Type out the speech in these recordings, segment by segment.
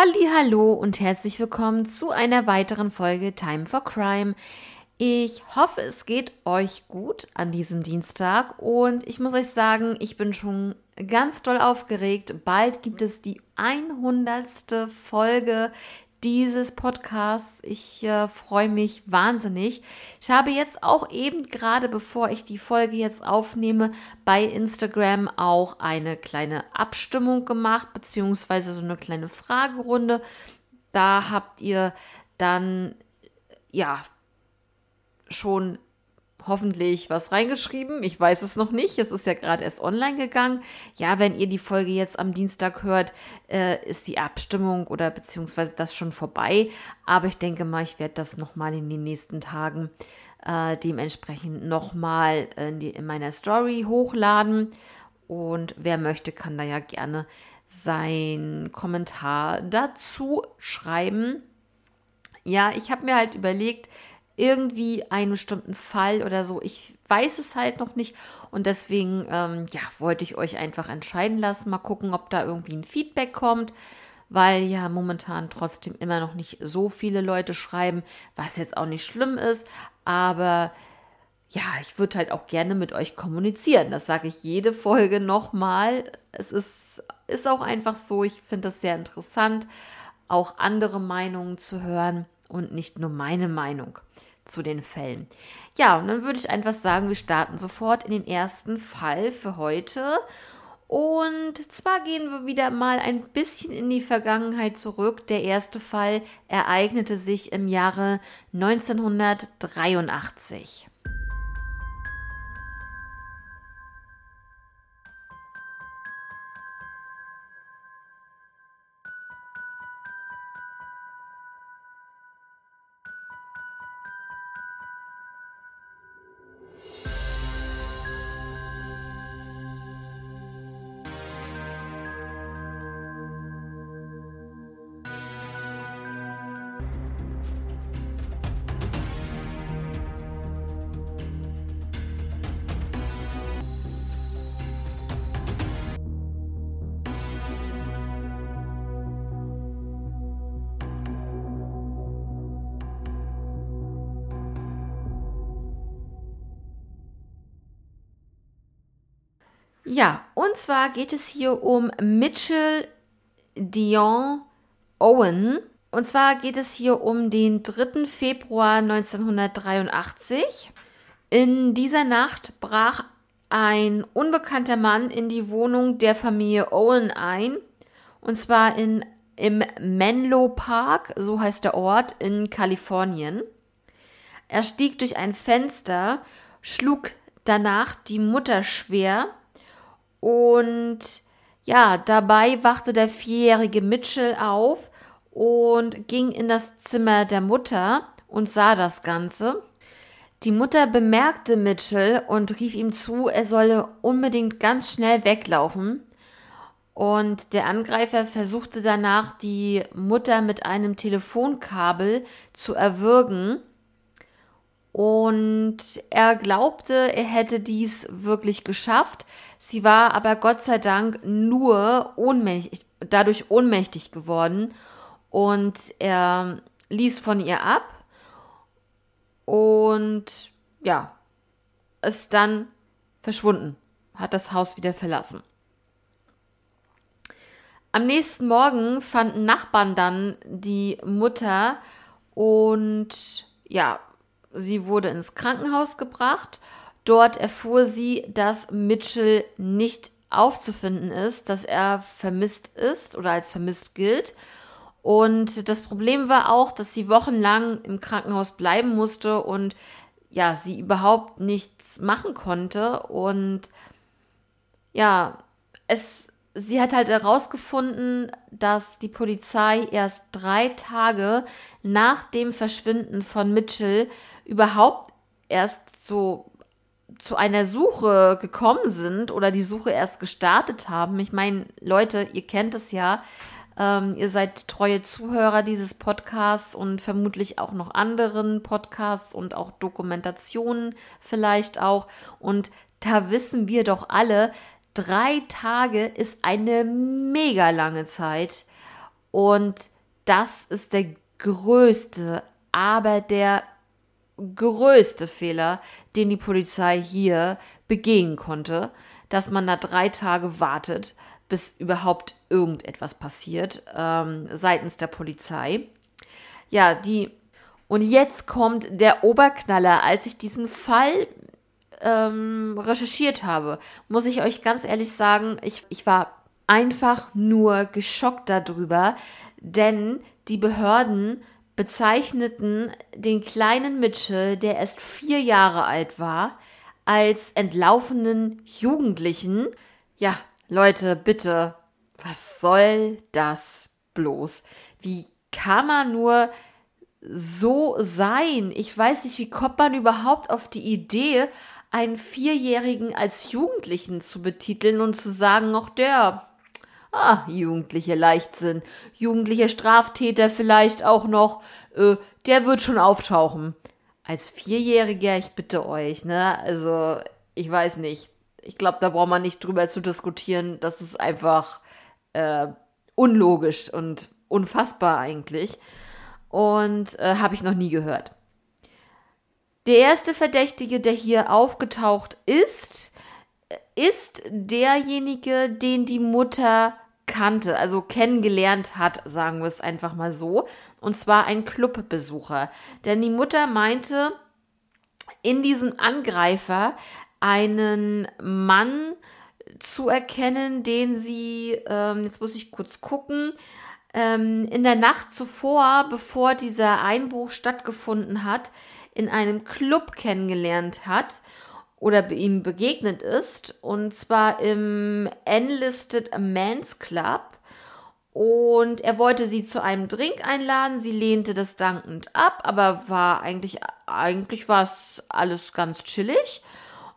Hallo und herzlich willkommen zu einer weiteren Folge Time for Crime. Ich hoffe, es geht euch gut an diesem Dienstag und ich muss euch sagen, ich bin schon ganz doll aufgeregt. Bald gibt es die 100. Folge dieses Podcasts. Ich äh, freue mich wahnsinnig. Ich habe jetzt auch eben gerade, bevor ich die Folge jetzt aufnehme, bei Instagram auch eine kleine Abstimmung gemacht, beziehungsweise so eine kleine Fragerunde. Da habt ihr dann ja schon hoffentlich was reingeschrieben. Ich weiß es noch nicht. Es ist ja gerade erst online gegangen. Ja, wenn ihr die Folge jetzt am Dienstag hört, äh, ist die Abstimmung oder beziehungsweise das schon vorbei. Aber ich denke mal, ich werde das nochmal in den nächsten Tagen äh, dementsprechend nochmal in, in meiner Story hochladen. Und wer möchte, kann da ja gerne seinen Kommentar dazu schreiben. Ja, ich habe mir halt überlegt, irgendwie einen bestimmten Fall oder so. Ich weiß es halt noch nicht und deswegen ähm, ja, wollte ich euch einfach entscheiden lassen. Mal gucken, ob da irgendwie ein Feedback kommt, weil ja momentan trotzdem immer noch nicht so viele Leute schreiben, was jetzt auch nicht schlimm ist, aber ja, ich würde halt auch gerne mit euch kommunizieren. Das sage ich jede Folge nochmal. Es ist, ist auch einfach so, ich finde es sehr interessant, auch andere Meinungen zu hören und nicht nur meine Meinung zu den Fällen. Ja, und dann würde ich einfach sagen, wir starten sofort in den ersten Fall für heute. Und zwar gehen wir wieder mal ein bisschen in die Vergangenheit zurück. Der erste Fall ereignete sich im Jahre 1983. Ja, und zwar geht es hier um Mitchell Dion Owen. Und zwar geht es hier um den 3. Februar 1983. In dieser Nacht brach ein unbekannter Mann in die Wohnung der Familie Owen ein. Und zwar in, im Menlo Park, so heißt der Ort, in Kalifornien. Er stieg durch ein Fenster, schlug danach die Mutter schwer und ja, dabei wachte der vierjährige Mitchell auf und ging in das Zimmer der Mutter und sah das Ganze. Die Mutter bemerkte Mitchell und rief ihm zu, er solle unbedingt ganz schnell weglaufen. Und der Angreifer versuchte danach, die Mutter mit einem Telefonkabel zu erwürgen. Und er glaubte, er hätte dies wirklich geschafft. Sie war aber Gott sei Dank nur ohnmächtig, dadurch ohnmächtig geworden. Und er ließ von ihr ab. Und ja, ist dann verschwunden, hat das Haus wieder verlassen. Am nächsten Morgen fanden Nachbarn dann die Mutter und ja, Sie wurde ins Krankenhaus gebracht. Dort erfuhr sie, dass Mitchell nicht aufzufinden ist, dass er vermisst ist oder als vermisst gilt. Und das Problem war auch, dass sie wochenlang im Krankenhaus bleiben musste und ja, sie überhaupt nichts machen konnte. Und ja, es, sie hat halt herausgefunden, dass die Polizei erst drei Tage nach dem Verschwinden von Mitchell überhaupt erst so zu einer Suche gekommen sind oder die Suche erst gestartet haben. Ich meine, Leute, ihr kennt es ja. Ähm, ihr seid treue Zuhörer dieses Podcasts und vermutlich auch noch anderen Podcasts und auch Dokumentationen vielleicht auch. Und da wissen wir doch alle, drei Tage ist eine mega lange Zeit. Und das ist der größte, aber der größte Fehler, den die Polizei hier begehen konnte, dass man da drei Tage wartet, bis überhaupt irgendetwas passiert ähm, seitens der Polizei. Ja, die. Und jetzt kommt der Oberknaller. Als ich diesen Fall ähm, recherchiert habe, muss ich euch ganz ehrlich sagen, ich, ich war einfach nur geschockt darüber, denn die Behörden bezeichneten den kleinen Mitchell, der erst vier Jahre alt war, als entlaufenen Jugendlichen. Ja, Leute, bitte, was soll das bloß? Wie kann man nur so sein? Ich weiß nicht, wie kommt man überhaupt auf die Idee, einen Vierjährigen als Jugendlichen zu betiteln und zu sagen, auch der, ah, jugendliche Leichtsinn, jugendliche Straftäter vielleicht auch noch, äh, der wird schon auftauchen. Als Vierjähriger, ich bitte euch, ne? Also, ich weiß nicht. Ich glaube, da braucht man nicht drüber zu diskutieren. Das ist einfach äh, unlogisch und unfassbar eigentlich. Und äh, habe ich noch nie gehört. Der erste Verdächtige, der hier aufgetaucht ist, ist derjenige, den die Mutter kannte, also kennengelernt hat, sagen wir es einfach mal so. Und zwar ein Clubbesucher. Denn die Mutter meinte, in diesem Angreifer einen Mann zu erkennen, den sie, ähm, jetzt muss ich kurz gucken, ähm, in der Nacht zuvor, bevor dieser Einbruch stattgefunden hat, in einem Club kennengelernt hat oder ihm begegnet ist. Und zwar im Enlisted Men's Club. Und er wollte sie zu einem Drink einladen. Sie lehnte das dankend ab, aber war eigentlich, eigentlich war es alles ganz chillig.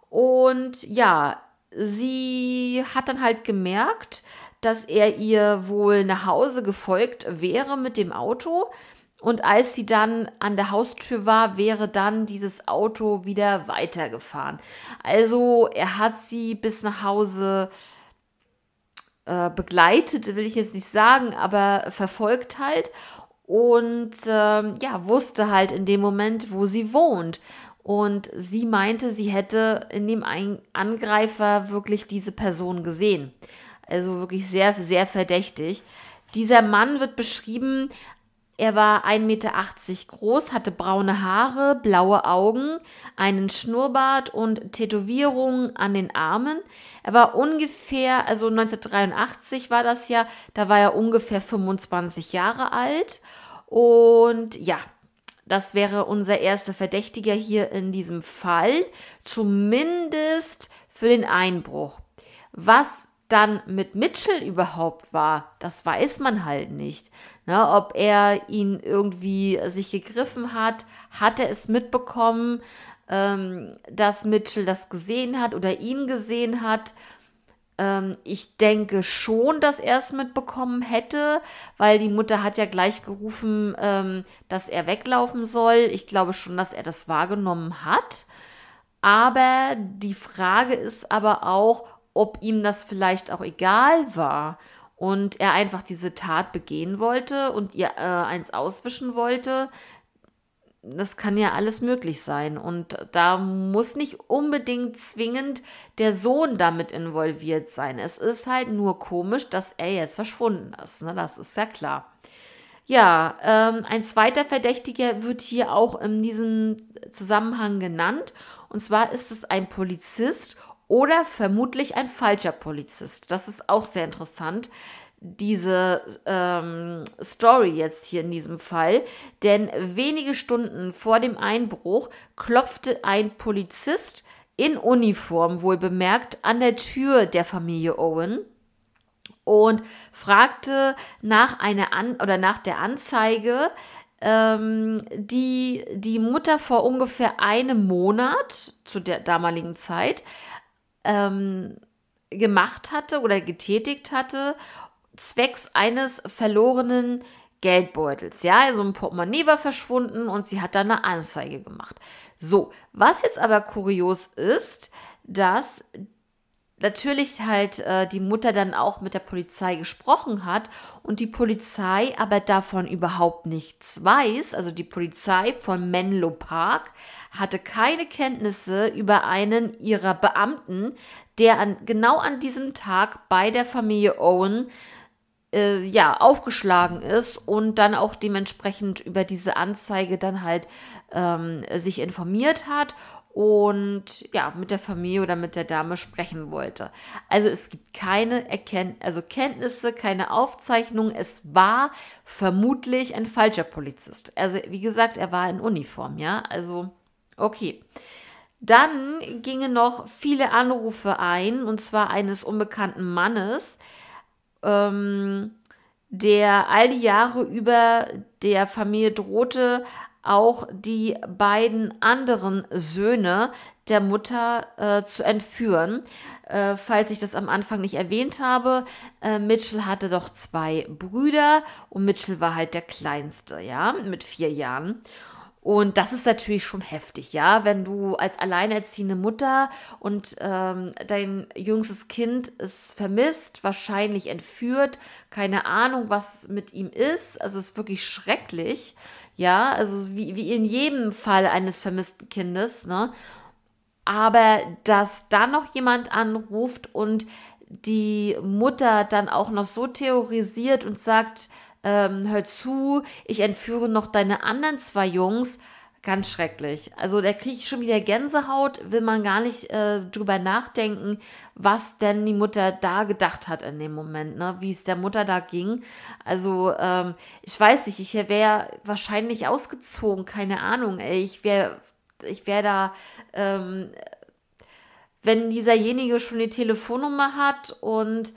Und ja, sie hat dann halt gemerkt, dass er ihr wohl nach Hause gefolgt wäre mit dem Auto. Und als sie dann an der Haustür war, wäre dann dieses Auto wieder weitergefahren. Also er hat sie bis nach Hause äh, begleitet, will ich jetzt nicht sagen, aber verfolgt halt. Und ähm, ja, wusste halt in dem Moment, wo sie wohnt. Und sie meinte, sie hätte in dem Angreifer wirklich diese Person gesehen. Also wirklich sehr, sehr verdächtig. Dieser Mann wird beschrieben er war 1,80 Meter groß, hatte braune Haare, blaue Augen, einen Schnurrbart und Tätowierungen an den Armen. Er war ungefähr, also 1983 war das ja, da war er ungefähr 25 Jahre alt. Und ja, das wäre unser erster Verdächtiger hier in diesem Fall, zumindest für den Einbruch. Was dann mit Mitchell überhaupt war, das weiß man halt nicht. Ne, ob er ihn irgendwie sich gegriffen hat, hat er es mitbekommen, ähm, dass Mitchell das gesehen hat oder ihn gesehen hat. Ähm, ich denke schon, dass er es mitbekommen hätte, weil die Mutter hat ja gleich gerufen, ähm, dass er weglaufen soll. Ich glaube schon, dass er das wahrgenommen hat. Aber die Frage ist aber auch, ob ihm das vielleicht auch egal war und er einfach diese Tat begehen wollte und ihr äh, eins auswischen wollte. Das kann ja alles möglich sein. Und da muss nicht unbedingt zwingend der Sohn damit involviert sein. Es ist halt nur komisch, dass er jetzt verschwunden ist. Ne? Das ist ja klar. Ja, ähm, ein zweiter Verdächtiger wird hier auch in diesem Zusammenhang genannt. Und zwar ist es ein Polizist oder vermutlich ein falscher Polizist. Das ist auch sehr interessant, diese ähm, Story jetzt hier in diesem Fall. Denn wenige Stunden vor dem Einbruch klopfte ein Polizist in Uniform, wohl bemerkt, an der Tür der Familie Owen und fragte nach einer an oder nach der Anzeige, ähm, die die Mutter vor ungefähr einem Monat zu der damaligen Zeit ähm, gemacht hatte oder getätigt hatte, zwecks eines verlorenen Geldbeutels. Ja, also ein Portemonnaie war verschwunden und sie hat dann eine Anzeige gemacht. So, was jetzt aber kurios ist, dass natürlich halt äh, die Mutter dann auch mit der Polizei gesprochen hat und die Polizei aber davon überhaupt nichts weiß. Also die Polizei von Menlo Park hatte keine Kenntnisse über einen ihrer Beamten, der an, genau an diesem Tag bei der Familie Owen äh, ja, aufgeschlagen ist und dann auch dementsprechend über diese Anzeige dann halt ähm, sich informiert hat und ja, mit der Familie oder mit der Dame sprechen wollte. Also es gibt keine Erkenn also Kenntnisse, keine Aufzeichnung. Es war vermutlich ein falscher Polizist. Also wie gesagt, er war in Uniform, ja. Also okay. Dann gingen noch viele Anrufe ein, und zwar eines unbekannten Mannes, ähm, der all die Jahre über der Familie drohte, auch die beiden anderen Söhne der Mutter äh, zu entführen. Äh, falls ich das am Anfang nicht erwähnt habe, äh, Mitchell hatte doch zwei Brüder und Mitchell war halt der kleinste, ja, mit vier Jahren. Und das ist natürlich schon heftig, ja, wenn du als alleinerziehende Mutter und ähm, dein jüngstes Kind ist vermisst, wahrscheinlich entführt, keine Ahnung, was mit ihm ist. Also es ist wirklich schrecklich, ja, also wie, wie in jedem Fall eines vermissten Kindes, ne? Aber dass dann noch jemand anruft und die Mutter dann auch noch so theorisiert und sagt, ähm, hör zu, ich entführe noch deine anderen zwei Jungs. Ganz schrecklich. Also da kriege ich schon wieder Gänsehaut, will man gar nicht äh, drüber nachdenken, was denn die Mutter da gedacht hat in dem Moment, ne? wie es der Mutter da ging. Also ähm, ich weiß nicht, ich wäre wahrscheinlich ausgezogen, keine Ahnung. Ey. Ich wäre ich wär da, ähm, wenn dieserjenige schon die Telefonnummer hat und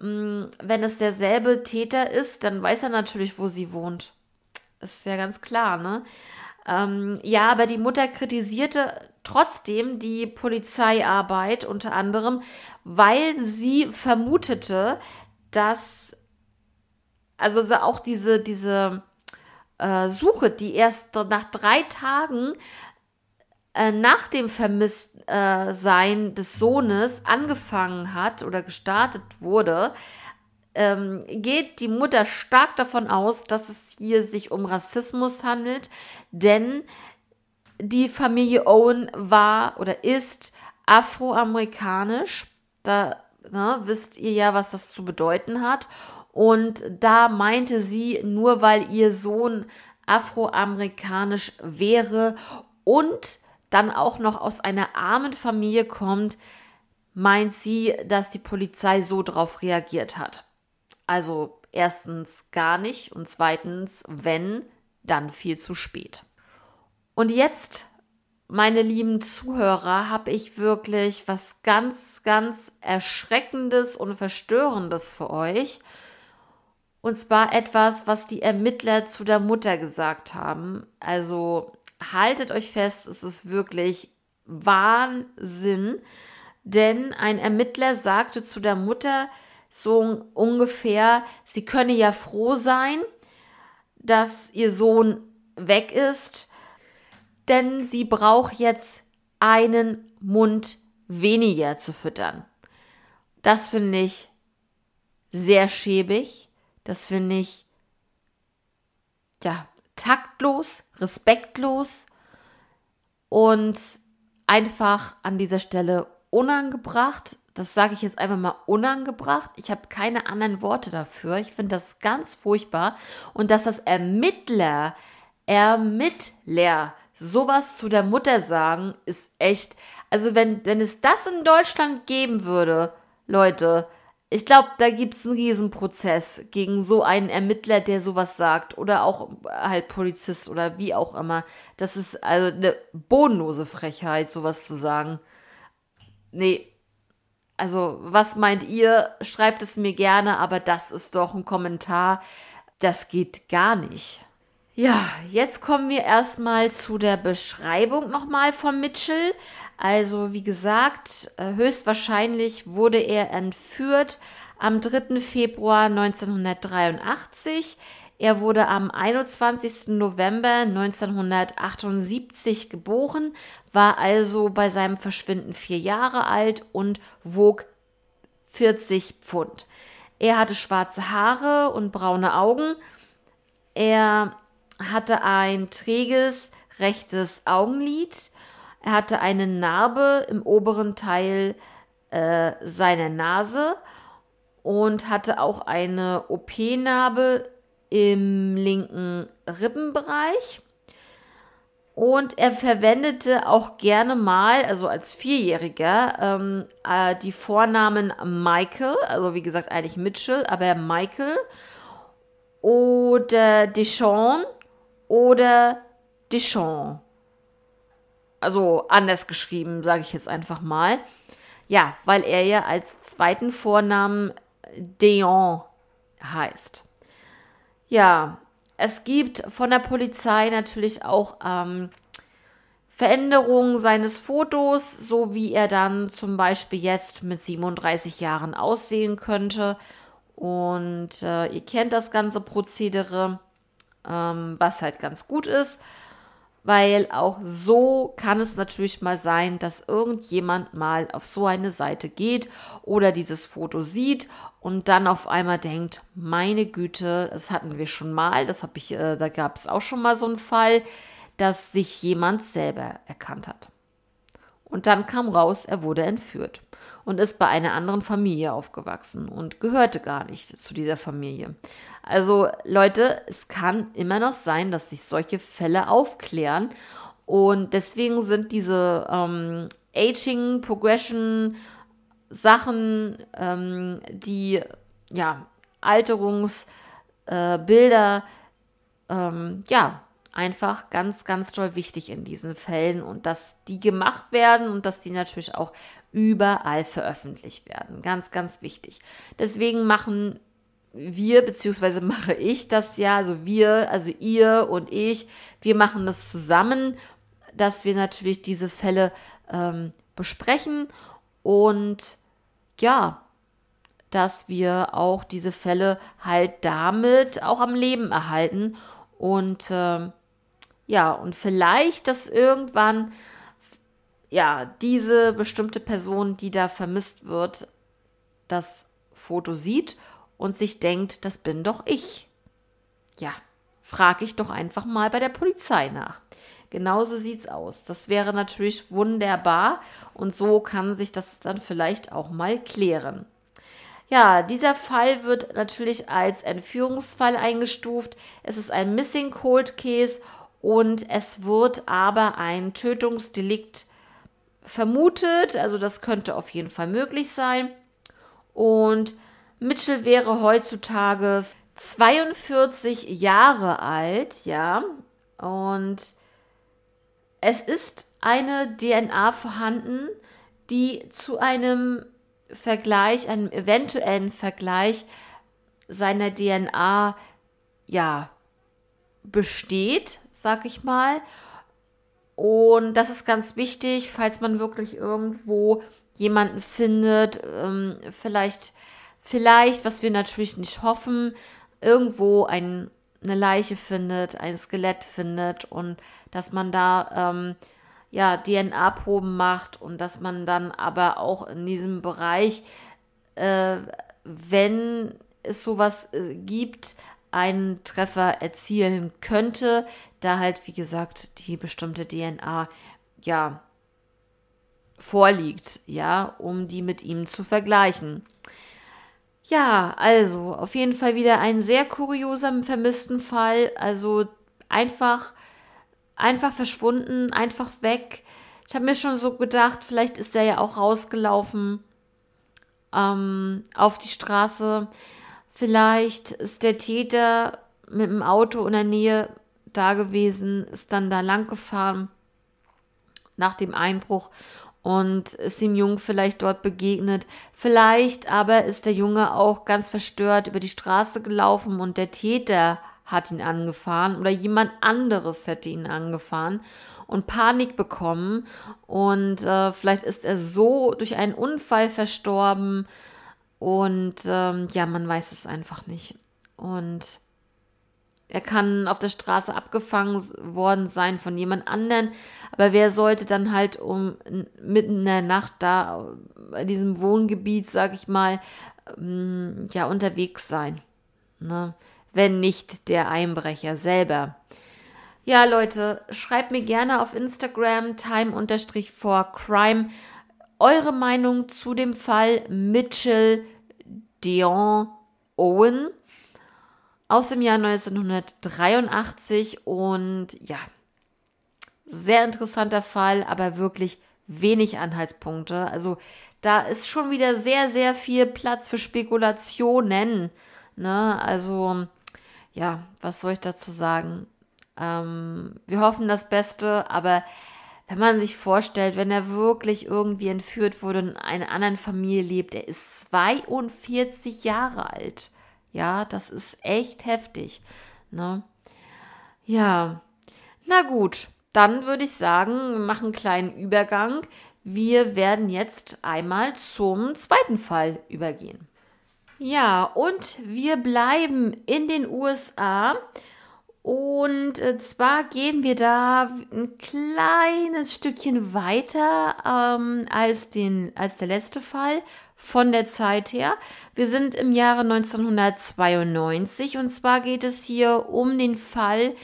Mm, wenn es derselbe Täter ist, dann weiß er natürlich, wo sie wohnt. Ist ja ganz klar, ne? Ähm, ja, aber die Mutter kritisierte trotzdem die Polizeiarbeit unter anderem, weil sie vermutete, dass also auch diese, diese äh, Suche, die erst nach drei Tagen äh, nach dem Vermisstsein des Sohnes angefangen hat oder gestartet wurde, ähm, geht die Mutter stark davon aus, dass es hier sich um Rassismus handelt, denn die Familie Owen war oder ist afroamerikanisch. Da ne, wisst ihr ja, was das zu bedeuten hat. Und da meinte sie, nur weil ihr Sohn afroamerikanisch wäre und dann auch noch aus einer armen Familie kommt, meint sie, dass die Polizei so drauf reagiert hat. Also erstens gar nicht und zweitens, wenn, dann viel zu spät. Und jetzt, meine lieben Zuhörer, habe ich wirklich was ganz, ganz Erschreckendes und Verstörendes für euch. Und zwar etwas, was die Ermittler zu der Mutter gesagt haben. Also haltet euch fest, es ist wirklich Wahnsinn. Denn ein Ermittler sagte zu der Mutter so ungefähr, sie könne ja froh sein, dass ihr Sohn weg ist, denn sie braucht jetzt einen Mund weniger zu füttern. Das finde ich sehr schäbig. Das finde ich, ja, taktlos, respektlos und einfach an dieser Stelle unangebracht. Das sage ich jetzt einfach mal unangebracht. Ich habe keine anderen Worte dafür. Ich finde das ganz furchtbar. Und dass das Ermittler, Ermittler sowas zu der Mutter sagen, ist echt. Also, wenn, wenn es das in Deutschland geben würde, Leute, ich glaube, da gibt es einen Riesenprozess gegen so einen Ermittler, der sowas sagt. Oder auch halt Polizist oder wie auch immer. Das ist also eine bodenlose Frechheit, sowas zu sagen. Nee. Also, was meint ihr? Schreibt es mir gerne, aber das ist doch ein Kommentar. Das geht gar nicht. Ja, jetzt kommen wir erstmal zu der Beschreibung nochmal von Mitchell. Also wie gesagt, äh, höchstwahrscheinlich wurde er entführt am 3. Februar 1983. Er wurde am 21. November 1978 geboren, war also bei seinem Verschwinden vier Jahre alt und wog 40 Pfund. Er hatte schwarze Haare und braune Augen. Er hatte ein träges rechtes Augenlid. Er hatte eine Narbe im oberen Teil äh, seiner Nase und hatte auch eine OP-Narbe im linken Rippenbereich. Und er verwendete auch gerne mal, also als Vierjähriger, ähm, äh, die Vornamen Michael, also wie gesagt eigentlich Mitchell, aber Michael oder Deschamps oder Deschamps. Also anders geschrieben, sage ich jetzt einfach mal. Ja, weil er ja als zweiten Vornamen Deon heißt. Ja, es gibt von der Polizei natürlich auch ähm, Veränderungen seines Fotos, so wie er dann zum Beispiel jetzt mit 37 Jahren aussehen könnte. Und äh, ihr kennt das ganze Prozedere, ähm, was halt ganz gut ist, weil auch so kann es natürlich mal sein, dass irgendjemand mal auf so eine Seite geht oder dieses Foto sieht und dann auf einmal denkt, meine Güte, das hatten wir schon mal, das habe ich, äh, da gab es auch schon mal so einen Fall, dass sich jemand selber erkannt hat. Und dann kam raus, er wurde entführt und ist bei einer anderen Familie aufgewachsen und gehörte gar nicht zu dieser Familie. Also Leute, es kann immer noch sein, dass sich solche Fälle aufklären und deswegen sind diese ähm, Aging, Progression, Sachen, ähm, die ja, Alterungsbilder, äh, ähm, ja, einfach ganz, ganz toll wichtig in diesen Fällen und dass die gemacht werden und dass die natürlich auch überall veröffentlicht werden. Ganz, ganz wichtig. Deswegen machen wir, beziehungsweise mache ich das ja, also wir, also ihr und ich, wir machen das zusammen, dass wir natürlich diese Fälle ähm, besprechen und ja, dass wir auch diese Fälle halt damit auch am Leben erhalten und äh, ja, und vielleicht, dass irgendwann ja, diese bestimmte Person, die da vermisst wird, das Foto sieht und sich denkt, das bin doch ich. Ja, frage ich doch einfach mal bei der Polizei nach. Genauso sieht's aus. Das wäre natürlich wunderbar und so kann sich das dann vielleicht auch mal klären. Ja, dieser Fall wird natürlich als Entführungsfall eingestuft. Es ist ein Missing Cold Case und es wird aber ein Tötungsdelikt vermutet. Also das könnte auf jeden Fall möglich sein. Und Mitchell wäre heutzutage 42 Jahre alt, ja. Und es ist eine DNA vorhanden, die zu einem Vergleich, einem eventuellen Vergleich seiner DNA, ja, besteht, sag ich mal. Und das ist ganz wichtig, falls man wirklich irgendwo jemanden findet, ähm, vielleicht, vielleicht, was wir natürlich nicht hoffen, irgendwo ein, eine Leiche findet, ein Skelett findet und dass man da ähm, ja DNA-Proben macht und dass man dann aber auch in diesem Bereich, äh, wenn es sowas äh, gibt, einen Treffer erzielen könnte, da halt, wie gesagt, die bestimmte DNA ja vorliegt, ja, um die mit ihm zu vergleichen. Ja, also auf jeden Fall wieder ein sehr kurioser vermissten Fall. Also einfach, einfach verschwunden, einfach weg. Ich habe mir schon so gedacht, vielleicht ist er ja auch rausgelaufen ähm, auf die Straße. Vielleicht ist der Täter mit dem Auto in der Nähe da gewesen, ist dann da lang gefahren nach dem Einbruch und ist dem Jungen vielleicht dort begegnet. Vielleicht aber ist der Junge auch ganz verstört über die Straße gelaufen und der Täter hat ihn angefahren oder jemand anderes hätte ihn angefahren und Panik bekommen und äh, vielleicht ist er so durch einen Unfall verstorben und ähm, ja, man weiß es einfach nicht. Und er kann auf der Straße abgefangen worden sein von jemand anderen, aber wer sollte dann halt um mitten in der Nacht da in diesem Wohngebiet, sag ich mal, ähm, ja unterwegs sein, ne? wenn nicht der Einbrecher selber. Ja, Leute, schreibt mir gerne auf Instagram time-for-crime eure Meinung zu dem Fall Mitchell Dion Owen aus dem Jahr 1983 und ja, sehr interessanter Fall, aber wirklich wenig Anhaltspunkte. Also da ist schon wieder sehr, sehr viel Platz für Spekulationen. Ne? Also ja, was soll ich dazu sagen? Ähm, wir hoffen das Beste, aber wenn man sich vorstellt, wenn er wirklich irgendwie entführt wurde und in einer anderen Familie lebt, er ist 42 Jahre alt. Ja, das ist echt heftig. Ne? Ja, na gut, dann würde ich sagen, machen einen kleinen Übergang. Wir werden jetzt einmal zum zweiten Fall übergehen. Ja, und wir bleiben in den USA. Und äh, zwar gehen wir da ein kleines Stückchen weiter ähm, als, den, als der letzte Fall von der Zeit her. Wir sind im Jahre 1992 und zwar geht es hier um den Fall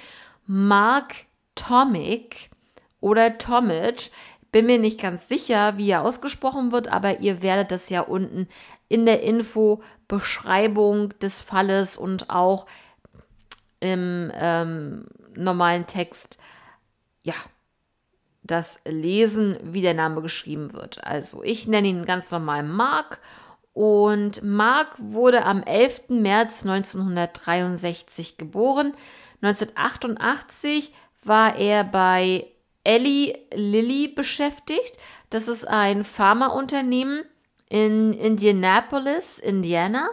Mark Tomic oder Tomic. Bin mir nicht ganz sicher, wie er ausgesprochen wird, aber ihr werdet das ja unten in der Info-Beschreibung des Falles und auch im ähm, normalen Text ja das lesen, wie der Name geschrieben wird. Also ich nenne ihn ganz normal Mark und Mark wurde am 11. März 1963 geboren. 1988 war er bei Ellie Lilly beschäftigt. Das ist ein Pharmaunternehmen in Indianapolis, Indiana.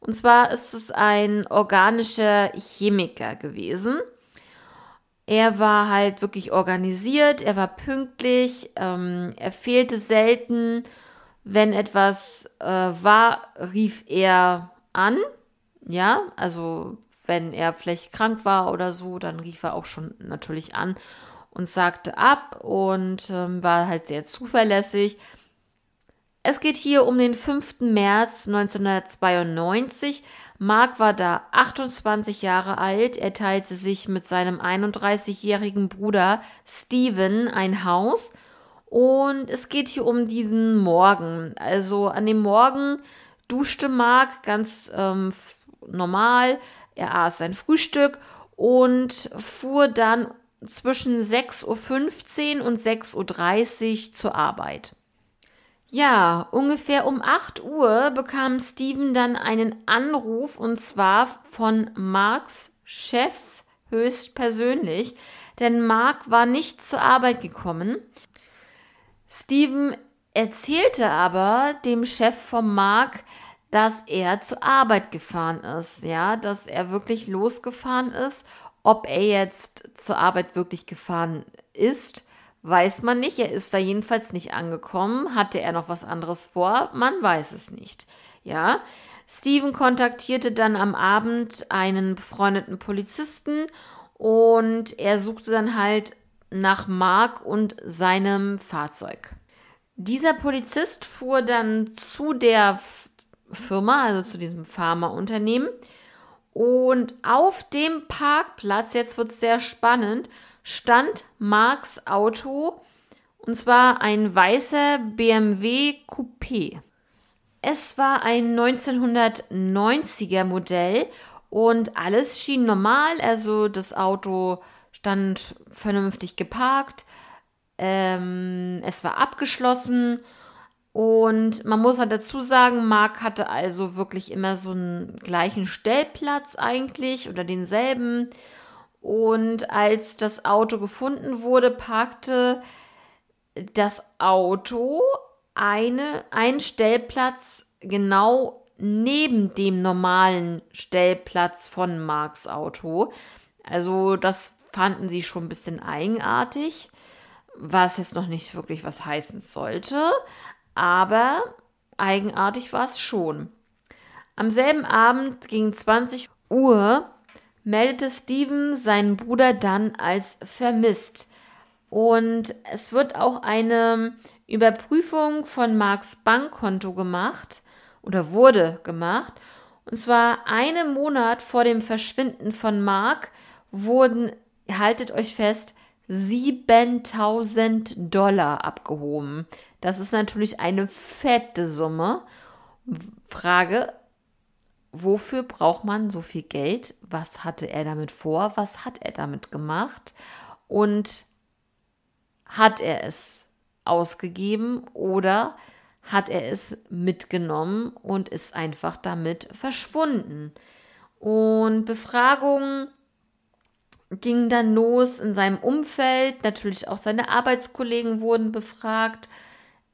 Und zwar ist es ein organischer Chemiker gewesen. Er war halt wirklich organisiert, er war pünktlich, ähm, er fehlte selten. Wenn etwas äh, war, rief er an. Ja, also wenn er vielleicht krank war oder so, dann rief er auch schon natürlich an und sagte ab und ähm, war halt sehr zuverlässig. Es geht hier um den 5. März 1992. Mark war da 28 Jahre alt. Er teilte sich mit seinem 31-jährigen Bruder Steven ein Haus. Und es geht hier um diesen Morgen. Also an dem Morgen duschte Mark ganz ähm, normal. Er aß sein Frühstück und fuhr dann zwischen 6.15 Uhr und 6.30 Uhr zur Arbeit. Ja, ungefähr um 8 Uhr bekam Steven dann einen Anruf und zwar von Marks Chef höchstpersönlich, denn Mark war nicht zur Arbeit gekommen. Steven erzählte aber dem Chef von Mark, dass er zur Arbeit gefahren ist, ja, dass er wirklich losgefahren ist. Ob er jetzt zur Arbeit wirklich gefahren ist, Weiß man nicht. Er ist da jedenfalls nicht angekommen. Hatte er noch was anderes vor? Man weiß es nicht. Ja. Steven kontaktierte dann am Abend einen befreundeten Polizisten und er suchte dann halt nach Mark und seinem Fahrzeug. Dieser Polizist fuhr dann zu der Firma, also zu diesem Pharmaunternehmen. Und auf dem Parkplatz, jetzt wird es sehr spannend, stand Marks Auto und zwar ein weißer BMW Coupé. Es war ein 1990er Modell und alles schien normal, also das Auto stand vernünftig geparkt, ähm, es war abgeschlossen. Und man muss halt dazu sagen, Mark hatte also wirklich immer so einen gleichen Stellplatz eigentlich oder denselben und als das Auto gefunden wurde, parkte das Auto eine, einen Stellplatz genau neben dem normalen Stellplatz von Marks Auto. Also das fanden sie schon ein bisschen eigenartig, was jetzt noch nicht wirklich was heißen sollte, aber eigenartig war es schon. Am selben Abend gegen 20 Uhr meldete Steven seinen Bruder dann als vermisst. Und es wird auch eine Überprüfung von Marks Bankkonto gemacht oder wurde gemacht. Und zwar einen Monat vor dem Verschwinden von Mark wurden, haltet euch fest, 7000 Dollar abgehoben. Das ist natürlich eine fette Summe. Frage, wofür braucht man so viel Geld? Was hatte er damit vor? Was hat er damit gemacht? Und hat er es ausgegeben oder hat er es mitgenommen und ist einfach damit verschwunden? Und Befragungen gingen dann los in seinem Umfeld. Natürlich auch seine Arbeitskollegen wurden befragt.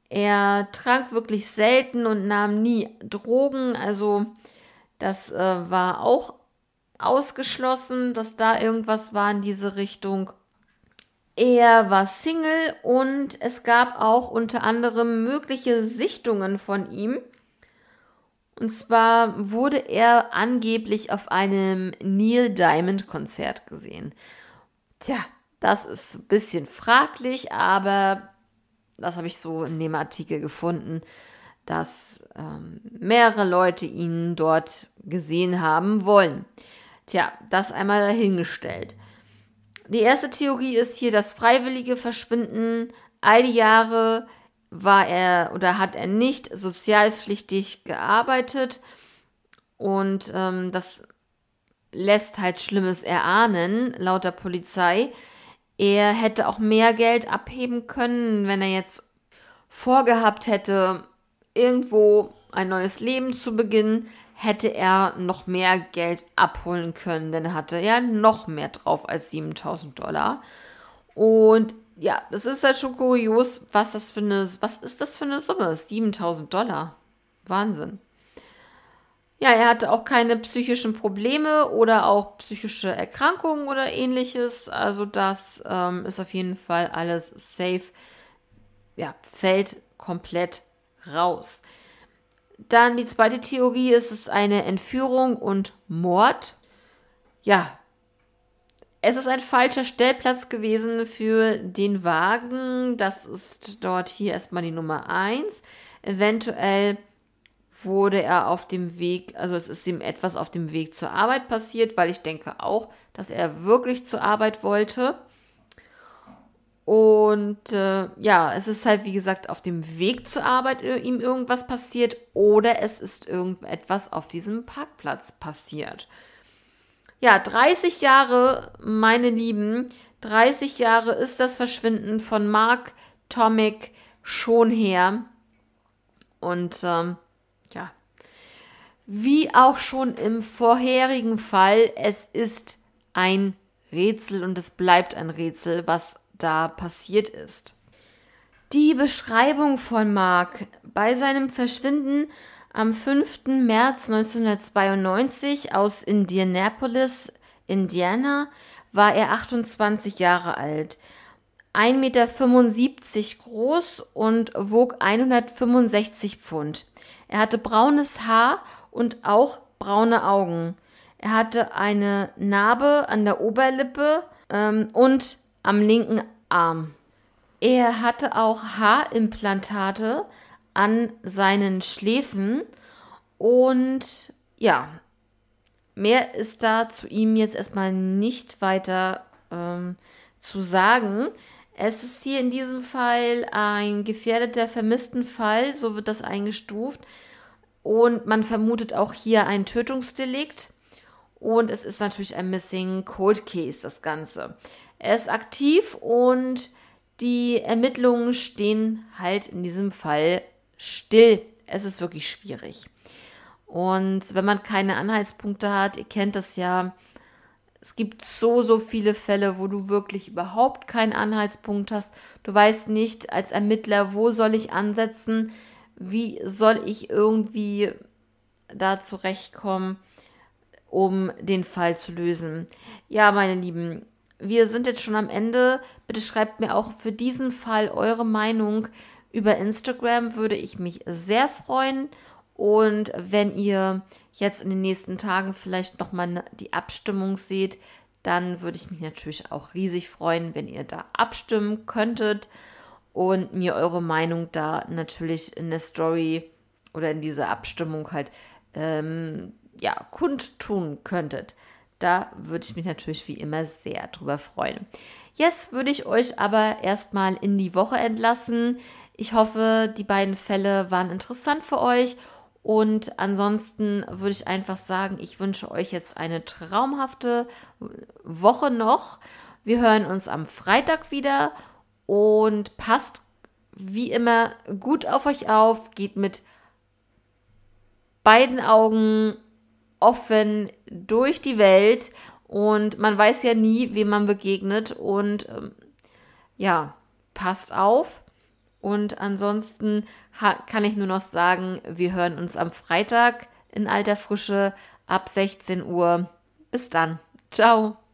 Er trank wirklich selten und nahm nie Drogen. Also das äh, war auch ausgeschlossen, dass da irgendwas war in diese Richtung. Er war Single und es gab auch unter anderem mögliche Sichtungen von ihm. Und zwar wurde er angeblich auf einem Neil Diamond Konzert gesehen. Tja, das ist ein bisschen fraglich, aber das habe ich so in dem Artikel gefunden, dass ähm, mehrere Leute ihn dort gesehen haben wollen. Tja, das einmal dahingestellt. Die erste Theorie ist hier das freiwillige Verschwinden. All die Jahre war er oder hat er nicht sozialpflichtig gearbeitet und ähm, das lässt halt Schlimmes erahnen, laut der Polizei. Er hätte auch mehr Geld abheben können, wenn er jetzt vorgehabt hätte, irgendwo ein neues Leben zu beginnen, hätte er noch mehr Geld abholen können, denn er hatte ja noch mehr drauf als 7000 Dollar. Und ja, das ist halt schon kurios, was das für eine, was ist das für eine Summe? 7000 Dollar. Wahnsinn. Ja, er hatte auch keine psychischen Probleme oder auch psychische Erkrankungen oder ähnliches. Also das ähm, ist auf jeden Fall alles safe. Ja, fällt komplett raus. Dann die zweite Theorie ist es eine Entführung und Mord. Ja, es ist ein falscher Stellplatz gewesen für den Wagen. Das ist dort hier erstmal die Nummer 1. Eventuell wurde er auf dem Weg, also es ist ihm etwas auf dem Weg zur Arbeit passiert, weil ich denke auch, dass er wirklich zur Arbeit wollte. Und äh, ja, es ist halt, wie gesagt, auf dem Weg zur Arbeit ihm irgendwas passiert oder es ist irgendetwas auf diesem Parkplatz passiert. Ja, 30 Jahre, meine Lieben, 30 Jahre ist das Verschwinden von Mark Tomic schon her. Und ähm, ja, wie auch schon im vorherigen Fall, es ist ein Rätsel und es bleibt ein Rätsel, was da passiert ist. Die Beschreibung von Mark bei seinem Verschwinden am 5. März 1992 aus Indianapolis, Indiana, war er 28 Jahre alt, 1,75 Meter groß und wog 165 Pfund. Er hatte braunes Haar und auch braune Augen. Er hatte eine Narbe an der Oberlippe ähm, und am linken Arm. Er hatte auch Haarimplantate an seinen Schläfen und ja, mehr ist da zu ihm jetzt erstmal nicht weiter ähm, zu sagen. Es ist hier in diesem Fall ein gefährdeter Vermisstenfall, so wird das eingestuft. Und man vermutet auch hier ein Tötungsdelikt. Und es ist natürlich ein Missing Cold Case, das Ganze. Er ist aktiv und die Ermittlungen stehen halt in diesem Fall still. Es ist wirklich schwierig. Und wenn man keine Anhaltspunkte hat, ihr kennt das ja, es gibt so, so viele Fälle, wo du wirklich überhaupt keinen Anhaltspunkt hast. Du weißt nicht als Ermittler, wo soll ich ansetzen, wie soll ich irgendwie da zurechtkommen, um den Fall zu lösen. Ja, meine Lieben, wir sind jetzt schon am Ende. Bitte schreibt mir auch für diesen Fall eure Meinung. Über Instagram würde ich mich sehr freuen. Und wenn ihr jetzt in den nächsten Tagen vielleicht nochmal die Abstimmung seht, dann würde ich mich natürlich auch riesig freuen, wenn ihr da abstimmen könntet und mir eure Meinung da natürlich in der Story oder in dieser Abstimmung halt ähm, ja, kundtun könntet. Da würde ich mich natürlich wie immer sehr drüber freuen. Jetzt würde ich euch aber erstmal in die Woche entlassen. Ich hoffe, die beiden Fälle waren interessant für euch. Und ansonsten würde ich einfach sagen, ich wünsche euch jetzt eine traumhafte Woche noch. Wir hören uns am Freitag wieder und passt wie immer gut auf euch auf. Geht mit beiden Augen offen durch die Welt und man weiß ja nie, wem man begegnet und ähm, ja, passt auf. Und ansonsten kann ich nur noch sagen, wir hören uns am Freitag in alter Frische ab 16 Uhr. Bis dann. Ciao.